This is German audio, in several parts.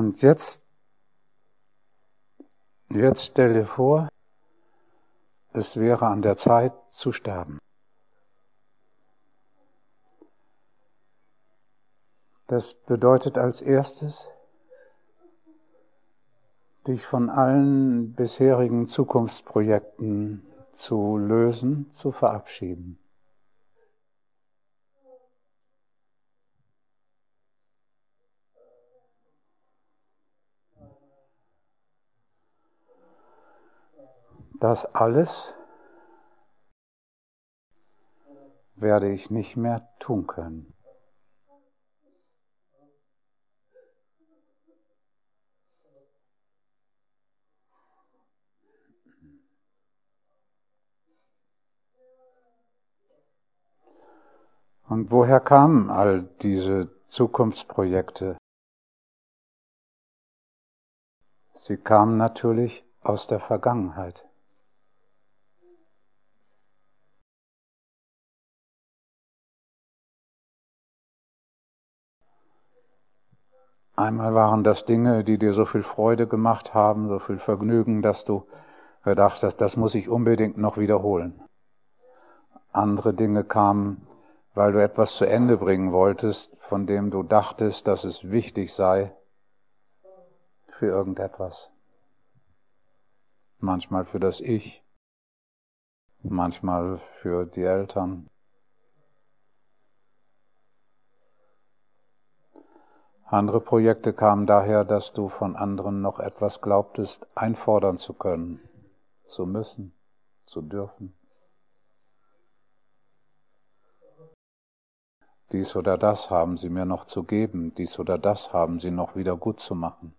Und jetzt, jetzt stell dir vor, es wäre an der Zeit zu sterben. Das bedeutet als erstes, dich von allen bisherigen Zukunftsprojekten zu lösen, zu verabschieden. Das alles werde ich nicht mehr tun können. Und woher kamen all diese Zukunftsprojekte? Sie kamen natürlich aus der Vergangenheit. Einmal waren das Dinge, die dir so viel Freude gemacht haben, so viel Vergnügen, dass du gedacht hast, das muss ich unbedingt noch wiederholen. Andere Dinge kamen, weil du etwas zu Ende bringen wolltest, von dem du dachtest, dass es wichtig sei für irgendetwas. Manchmal für das Ich, manchmal für die Eltern, Andere Projekte kamen daher, dass du von anderen noch etwas glaubtest, einfordern zu können, zu müssen, zu dürfen. Dies oder das haben sie mir noch zu geben, dies oder das haben sie noch wieder gut zu machen.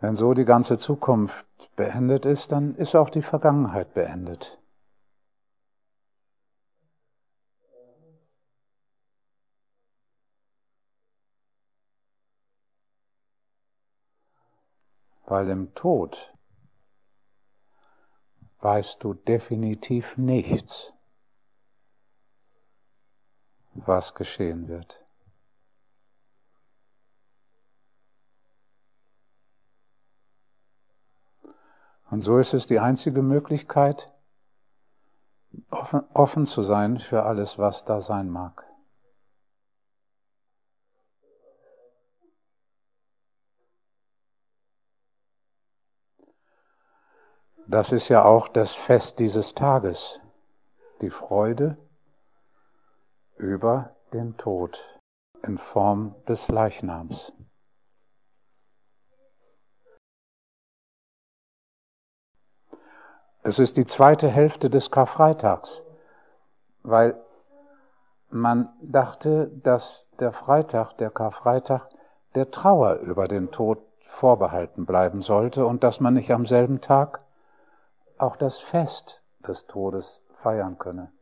Wenn so die ganze Zukunft beendet ist, dann ist auch die Vergangenheit beendet. Weil im Tod weißt du definitiv nichts, was geschehen wird. Und so ist es die einzige Möglichkeit, offen, offen zu sein für alles, was da sein mag. Das ist ja auch das Fest dieses Tages, die Freude über den Tod in Form des Leichnams. Es ist die zweite Hälfte des Karfreitags, weil man dachte, dass der Freitag, der Karfreitag, der Trauer über den Tod vorbehalten bleiben sollte und dass man nicht am selben Tag auch das Fest des Todes feiern könne.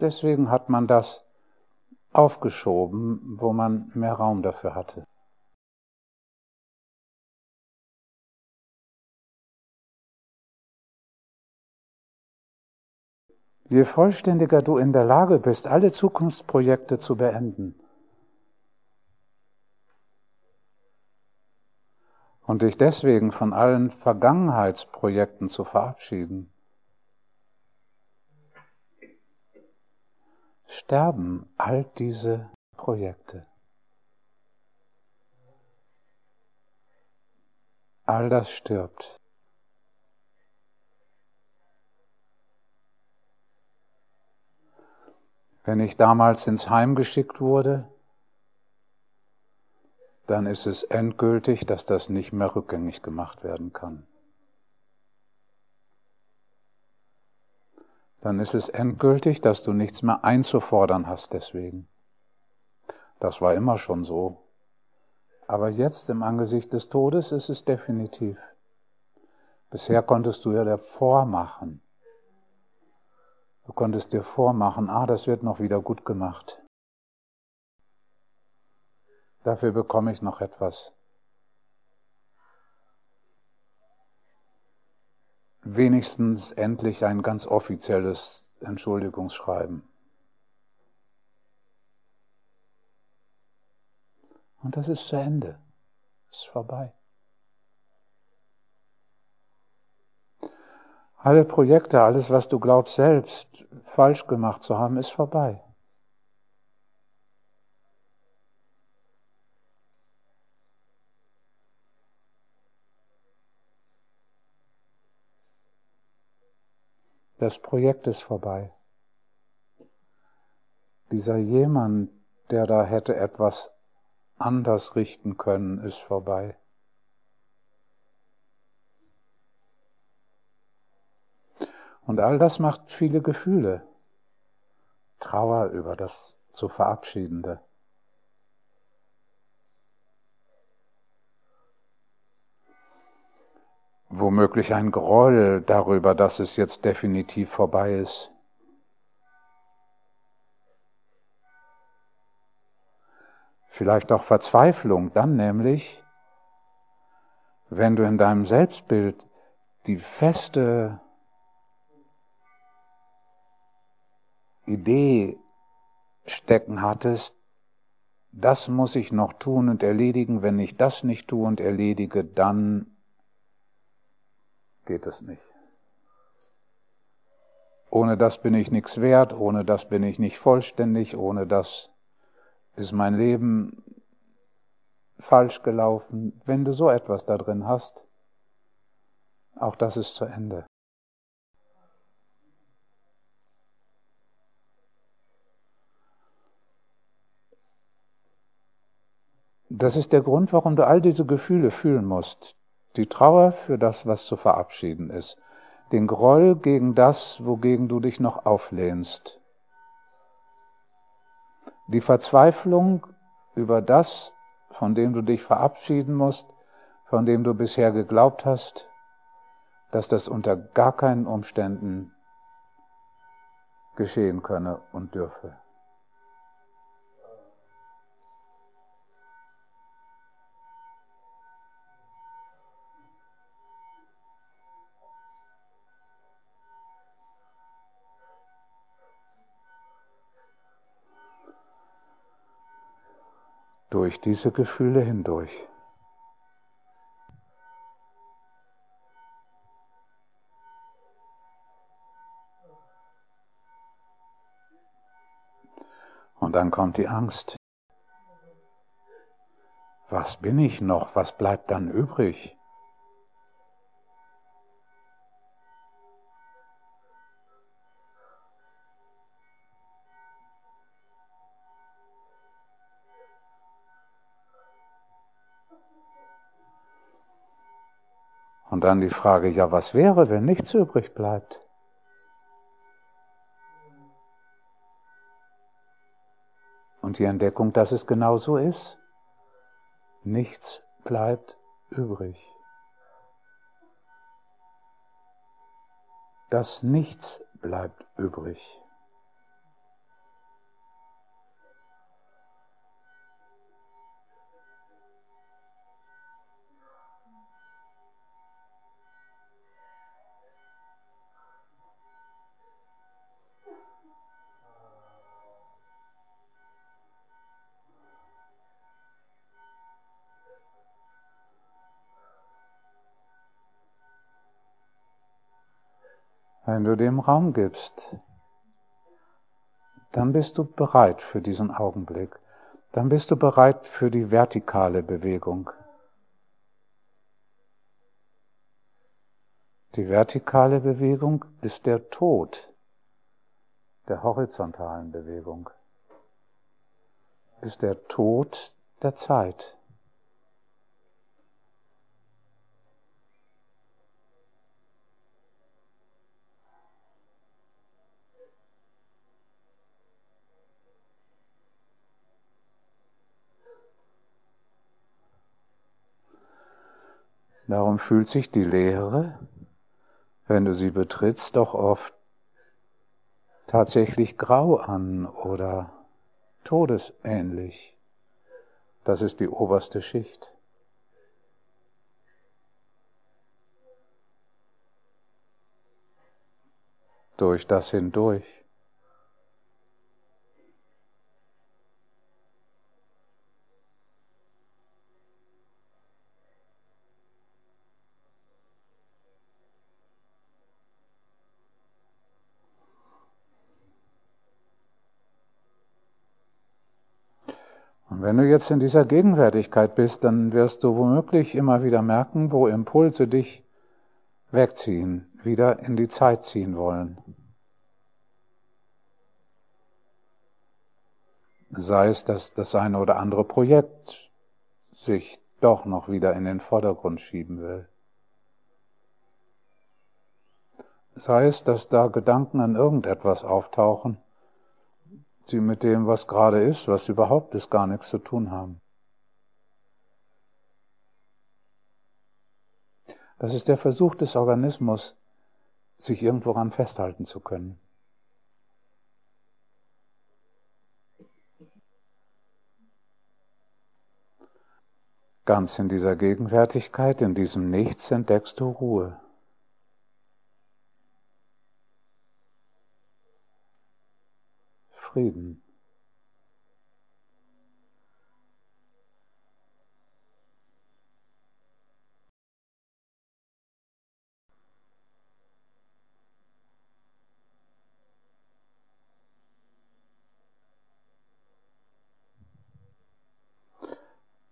Deswegen hat man das aufgeschoben, wo man mehr Raum dafür hatte. Je vollständiger du in der Lage bist, alle Zukunftsprojekte zu beenden und dich deswegen von allen Vergangenheitsprojekten zu verabschieden, sterben all diese Projekte. All das stirbt. Wenn ich damals ins Heim geschickt wurde, dann ist es endgültig, dass das nicht mehr rückgängig gemacht werden kann. Dann ist es endgültig, dass du nichts mehr einzufordern hast deswegen. Das war immer schon so. Aber jetzt im Angesicht des Todes ist es definitiv. Bisher konntest du ja davor machen. Du konntest dir vormachen, ah, das wird noch wieder gut gemacht. Dafür bekomme ich noch etwas. Wenigstens endlich ein ganz offizielles Entschuldigungsschreiben. Und das ist zu Ende. Ist vorbei. Alle Projekte, alles, was du glaubst selbst falsch gemacht zu haben, ist vorbei. Das Projekt ist vorbei. Dieser jemand, der da hätte etwas anders richten können, ist vorbei. Und all das macht viele Gefühle. Trauer über das zu Verabschiedende. womöglich ein Groll darüber, dass es jetzt definitiv vorbei ist. Vielleicht auch Verzweiflung, dann nämlich, wenn du in deinem Selbstbild die feste Idee stecken hattest, das muss ich noch tun und erledigen, wenn ich das nicht tue und erledige, dann geht es nicht. Ohne das bin ich nichts wert, ohne das bin ich nicht vollständig, ohne das ist mein Leben falsch gelaufen. Wenn du so etwas da drin hast, auch das ist zu Ende. Das ist der Grund, warum du all diese Gefühle fühlen musst. Die Trauer für das, was zu verabschieden ist. Den Groll gegen das, wogegen du dich noch auflehnst. Die Verzweiflung über das, von dem du dich verabschieden musst, von dem du bisher geglaubt hast, dass das unter gar keinen Umständen geschehen könne und dürfe. Durch diese Gefühle hindurch. Und dann kommt die Angst. Was bin ich noch? Was bleibt dann übrig? Und dann die Frage, ja, was wäre, wenn nichts übrig bleibt? Und die Entdeckung, dass es genau so ist. Nichts bleibt übrig. Das Nichts bleibt übrig. Wenn du dem Raum gibst, dann bist du bereit für diesen Augenblick. Dann bist du bereit für die vertikale Bewegung. Die vertikale Bewegung ist der Tod der horizontalen Bewegung, ist der Tod der Zeit. Darum fühlt sich die Lehre, wenn du sie betrittst, doch oft tatsächlich grau an oder todesähnlich. Das ist die oberste Schicht.。durch das hindurch. Und wenn du jetzt in dieser Gegenwärtigkeit bist, dann wirst du womöglich immer wieder merken, wo Impulse dich wegziehen, wieder in die Zeit ziehen wollen. Sei es, dass das eine oder andere Projekt sich doch noch wieder in den Vordergrund schieben will. Sei es, dass da Gedanken an irgendetwas auftauchen, die mit dem, was gerade ist, was überhaupt ist, gar nichts zu tun haben. Das ist der Versuch des Organismus, sich irgendworan festhalten zu können. Ganz in dieser Gegenwärtigkeit, in diesem Nichts entdeckst du Ruhe. Frieden.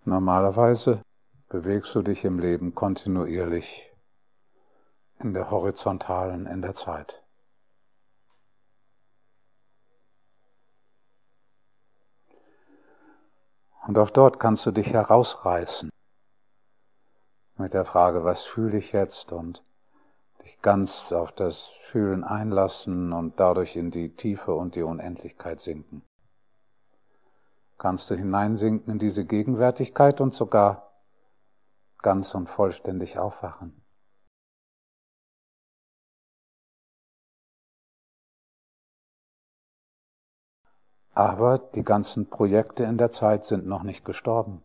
Normalerweise bewegst du dich im Leben kontinuierlich in der horizontalen, in der Zeit. Und auch dort kannst du dich herausreißen mit der Frage, was fühle ich jetzt und dich ganz auf das Fühlen einlassen und dadurch in die Tiefe und die Unendlichkeit sinken. Kannst du hineinsinken in diese Gegenwärtigkeit und sogar ganz und vollständig aufwachen. Aber die ganzen Projekte in der Zeit sind noch nicht gestorben.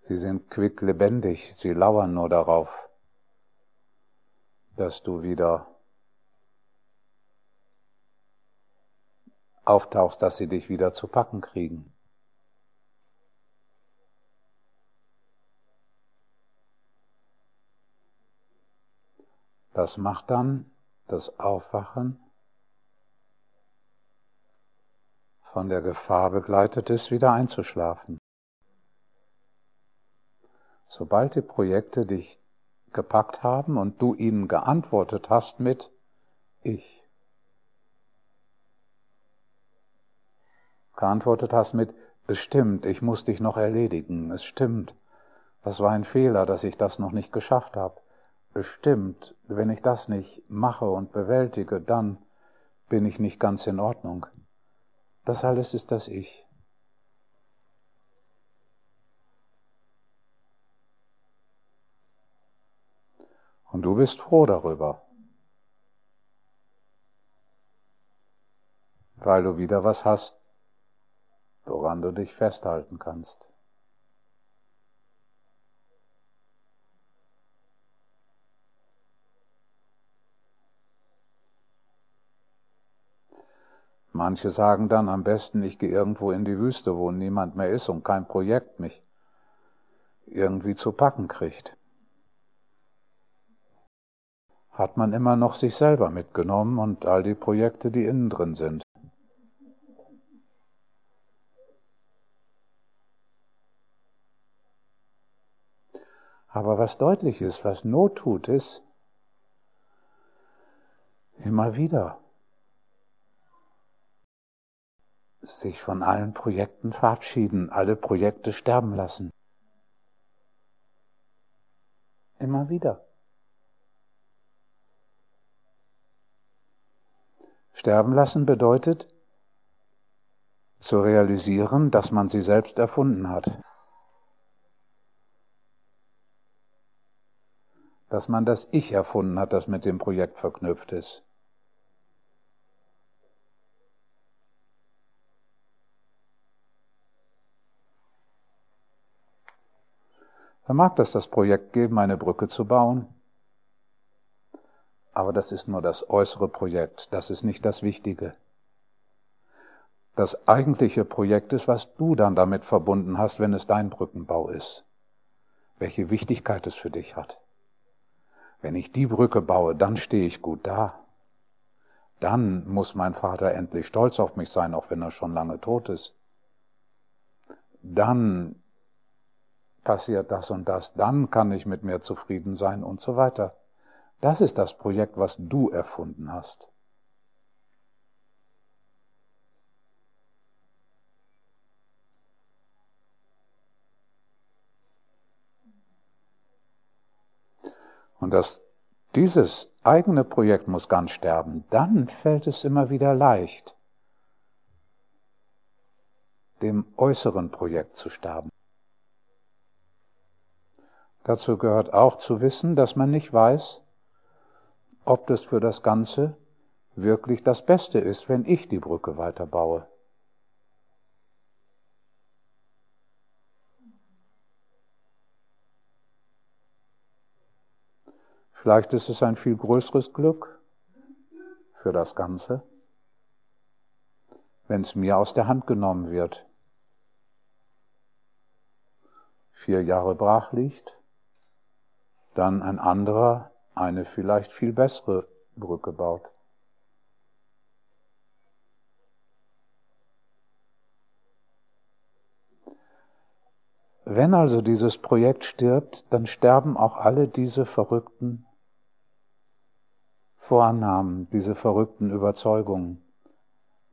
Sie sind quicklebendig, sie lauern nur darauf, dass du wieder auftauchst, dass sie dich wieder zu packen kriegen. Das macht dann das Aufwachen von der Gefahr begleitet ist, wieder einzuschlafen. Sobald die Projekte dich gepackt haben und du ihnen geantwortet hast mit Ich, geantwortet hast mit Es stimmt, ich muss dich noch erledigen, es stimmt, das war ein Fehler, dass ich das noch nicht geschafft habe bestimmt, wenn ich das nicht mache und bewältige, dann bin ich nicht ganz in Ordnung. Das alles ist das Ich. Und du bist froh darüber, weil du wieder was hast, woran du dich festhalten kannst. Manche sagen dann am besten, ich gehe irgendwo in die Wüste, wo niemand mehr ist und kein Projekt mich irgendwie zu packen kriegt. Hat man immer noch sich selber mitgenommen und all die Projekte, die innen drin sind. Aber was deutlich ist, was Not tut, ist immer wieder sich von allen Projekten verabschieden, alle Projekte sterben lassen. Immer wieder. Sterben lassen bedeutet zu realisieren, dass man sie selbst erfunden hat. Dass man das Ich erfunden hat, das mit dem Projekt verknüpft ist. Dann mag das das Projekt geben, eine Brücke zu bauen. Aber das ist nur das äußere Projekt, das ist nicht das Wichtige. Das eigentliche Projekt ist, was du dann damit verbunden hast, wenn es dein Brückenbau ist. Welche Wichtigkeit es für dich hat. Wenn ich die Brücke baue, dann stehe ich gut da. Dann muss mein Vater endlich stolz auf mich sein, auch wenn er schon lange tot ist. Dann passiert das und das, dann kann ich mit mir zufrieden sein und so weiter. Das ist das Projekt, was du erfunden hast. Und das, dieses eigene Projekt muss ganz sterben. Dann fällt es immer wieder leicht, dem äußeren Projekt zu sterben. Dazu gehört auch zu wissen, dass man nicht weiß, ob das für das Ganze wirklich das Beste ist, wenn ich die Brücke weiterbaue. Vielleicht ist es ein viel größeres Glück für das Ganze, wenn es mir aus der Hand genommen wird. Vier Jahre brach liegt, dann ein anderer eine vielleicht viel bessere Brücke baut. Wenn also dieses Projekt stirbt, dann sterben auch alle diese verrückten Vorannahmen, diese verrückten Überzeugungen,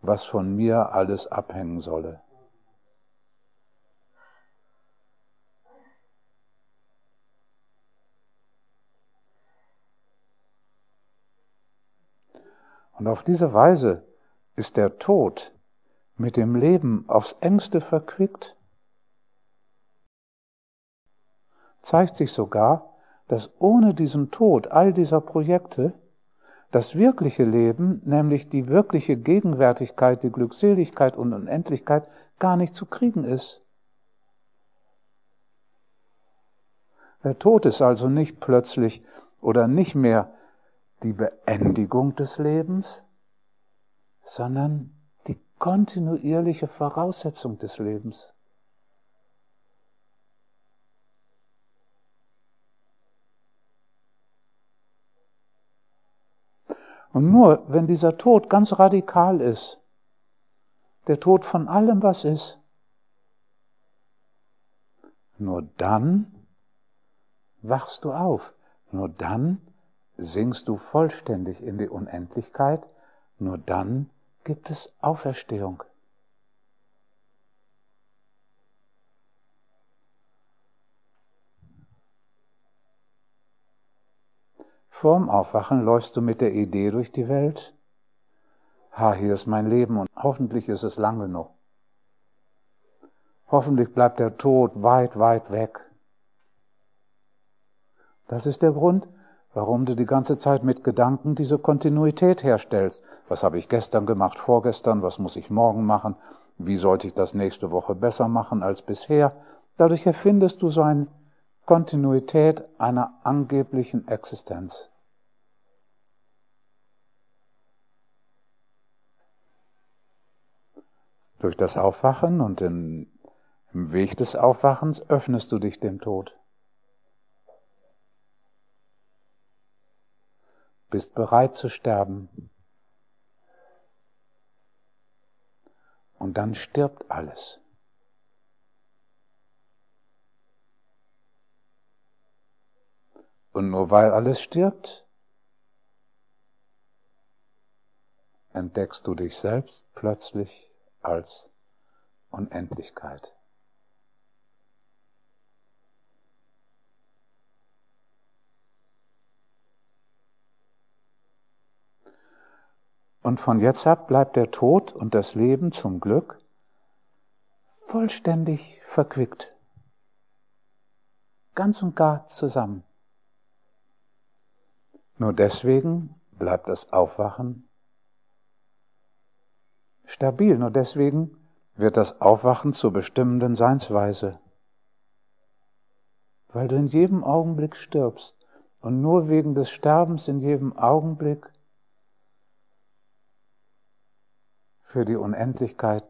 was von mir alles abhängen solle. Und auf diese Weise ist der Tod mit dem Leben aufs engste verquickt. Zeigt sich sogar, dass ohne diesen Tod all dieser Projekte das wirkliche Leben, nämlich die wirkliche Gegenwärtigkeit, die Glückseligkeit und Unendlichkeit gar nicht zu kriegen ist. Der Tod ist also nicht plötzlich oder nicht mehr die Beendigung des Lebens, sondern die kontinuierliche Voraussetzung des Lebens. Und nur wenn dieser Tod ganz radikal ist, der Tod von allem, was ist, nur dann wachst du auf, nur dann sinkst du vollständig in die Unendlichkeit, nur dann gibt es Auferstehung. Vorm Aufwachen läufst du mit der Idee durch die Welt. Ha, hier ist mein Leben und hoffentlich ist es lang genug. Hoffentlich bleibt der Tod weit, weit weg. Das ist der Grund, warum du die ganze Zeit mit Gedanken diese Kontinuität herstellst. Was habe ich gestern gemacht, vorgestern, was muss ich morgen machen, wie sollte ich das nächste Woche besser machen als bisher. Dadurch erfindest du so eine Kontinuität einer angeblichen Existenz. Durch das Aufwachen und in, im Weg des Aufwachens öffnest du dich dem Tod. Bist bereit zu sterben. Und dann stirbt alles. Und nur weil alles stirbt, entdeckst du dich selbst plötzlich als Unendlichkeit. Und von jetzt ab bleibt der Tod und das Leben zum Glück vollständig verquickt. Ganz und gar zusammen. Nur deswegen bleibt das Aufwachen stabil. Nur deswegen wird das Aufwachen zur bestimmenden Seinsweise. weil du in jedem Augenblick stirbst und nur wegen des Sterbens in jedem Augenblick für die Unendlichkeit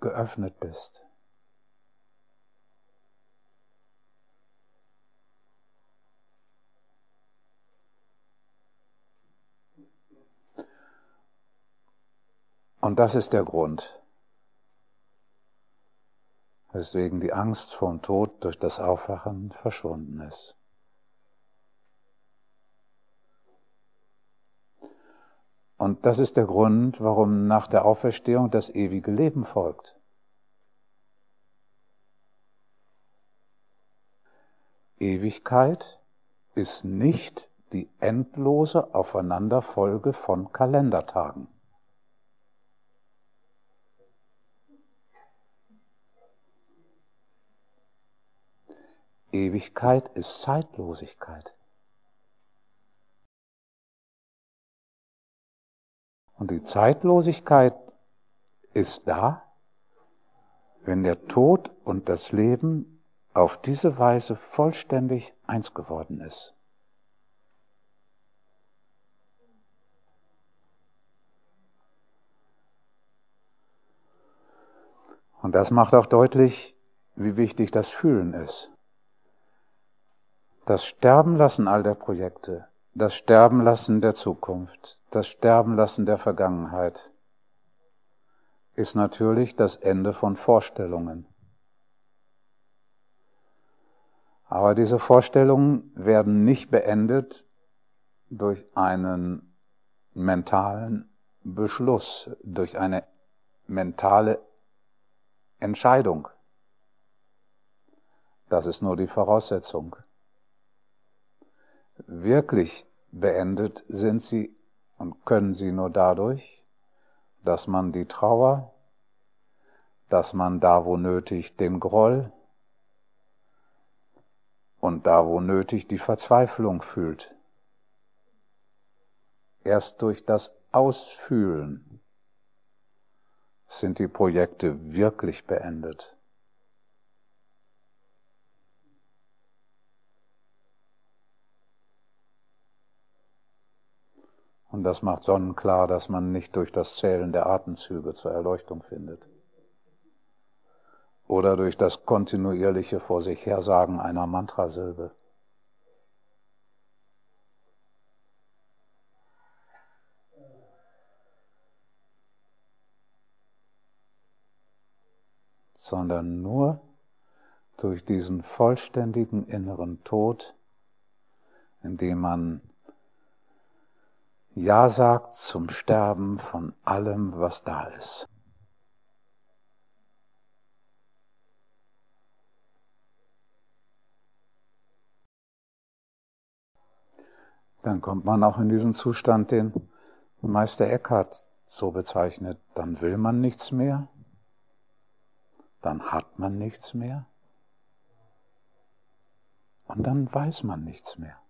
geöffnet bist. Und das ist der Grund, weswegen die Angst vorm Tod durch das Aufwachen verschwunden ist. Und das ist der Grund, warum nach der Auferstehung das ewige Leben folgt. Ewigkeit ist nicht die endlose Aufeinanderfolge von Kalendertagen. Ewigkeit ist Zeitlosigkeit. Und die Zeitlosigkeit ist da, wenn der Tod und das Leben auf diese Weise vollständig eins geworden ist. Und das macht auch deutlich, wie wichtig das Fühlen ist. Das Sterbenlassen all der Projekte, das Sterbenlassen der Zukunft, das Sterbenlassen der Vergangenheit ist natürlich das Ende von Vorstellungen. Aber diese Vorstellungen werden nicht beendet durch einen mentalen Beschluss, durch eine mentale Entscheidung. Das ist nur die Voraussetzung. Wirklich beendet sind sie und können sie nur dadurch, dass man die Trauer, dass man da wo nötig den Groll und da wo nötig die Verzweiflung fühlt. Erst durch das Ausfühlen sind die Projekte wirklich beendet. Und das macht sonnenklar, dass man nicht durch das Zählen der Atemzüge zur Erleuchtung findet. Oder durch das kontinuierliche vor sich hersagen einer Mantrasilbe. sondern nur durch diesen vollständigen inneren Tod, indem man ja sagt zum Sterben von allem, was da ist. Dann kommt man auch in diesen Zustand, den Meister Eckhart so bezeichnet. Dann will man nichts mehr. Dann hat man nichts mehr. Und dann weiß man nichts mehr.